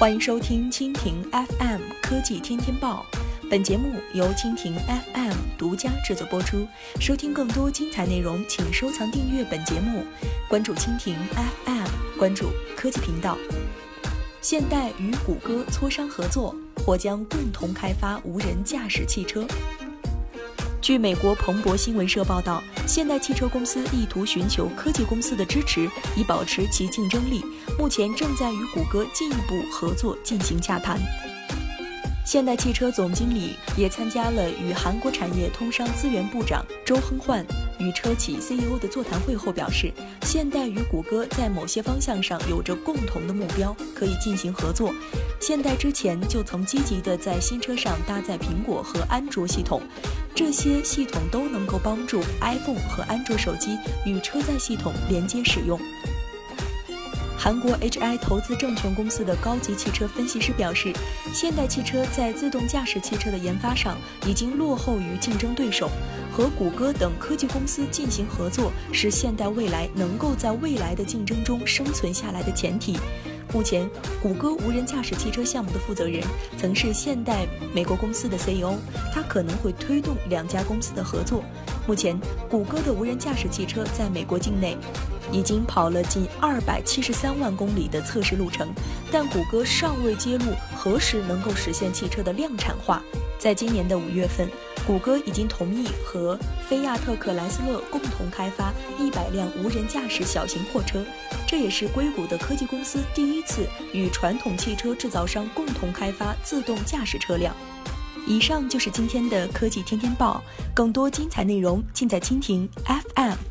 欢迎收听蜻蜓 FM 科技天天报，本节目由蜻蜓 FM 独家制作播出。收听更多精彩内容，请收藏订阅本节目，关注蜻蜓 FM，关注科技频道。现代与谷歌磋商合作，或将共同开发无人驾驶汽车。据美国彭博新闻社报道，现代汽车公司意图寻求科技公司的支持，以保持其竞争力。目前正在与谷歌进一步合作进行洽谈。现代汽车总经理也参加了与韩国产业通商资源部长周亨焕与车企 CEO 的座谈会后表示，现代与谷歌在某些方向上有着共同的目标，可以进行合作。现代之前就曾积极地在新车上搭载苹果和安卓系统，这些系统都能够帮助 iPhone 和安卓手机与车载系统连接使用。韩国 HI 投资证券公司的高级汽车分析师表示，现代汽车在自动驾驶汽车的研发上已经落后于竞争对手，和谷歌等科技公司进行合作是现代未来能够在未来的竞争中生存下来的前提。目前，谷歌无人驾驶汽车项目的负责人曾是现代美国公司的 CEO，他可能会推动两家公司的合作。目前，谷歌的无人驾驶汽车在美国境内已经跑了近二百七十三万公里的测试路程，但谷歌尚未揭露何时能够实现汽车的量产化。在今年的五月份，谷歌已经同意和菲亚特克莱斯勒共同开发一百辆无人驾驶小型货车，这也是硅谷的科技公司第一次与传统汽车制造商共同开发自动驾驶车辆。以上就是今天的科技天天报，更多精彩内容尽在蜻蜓 FM。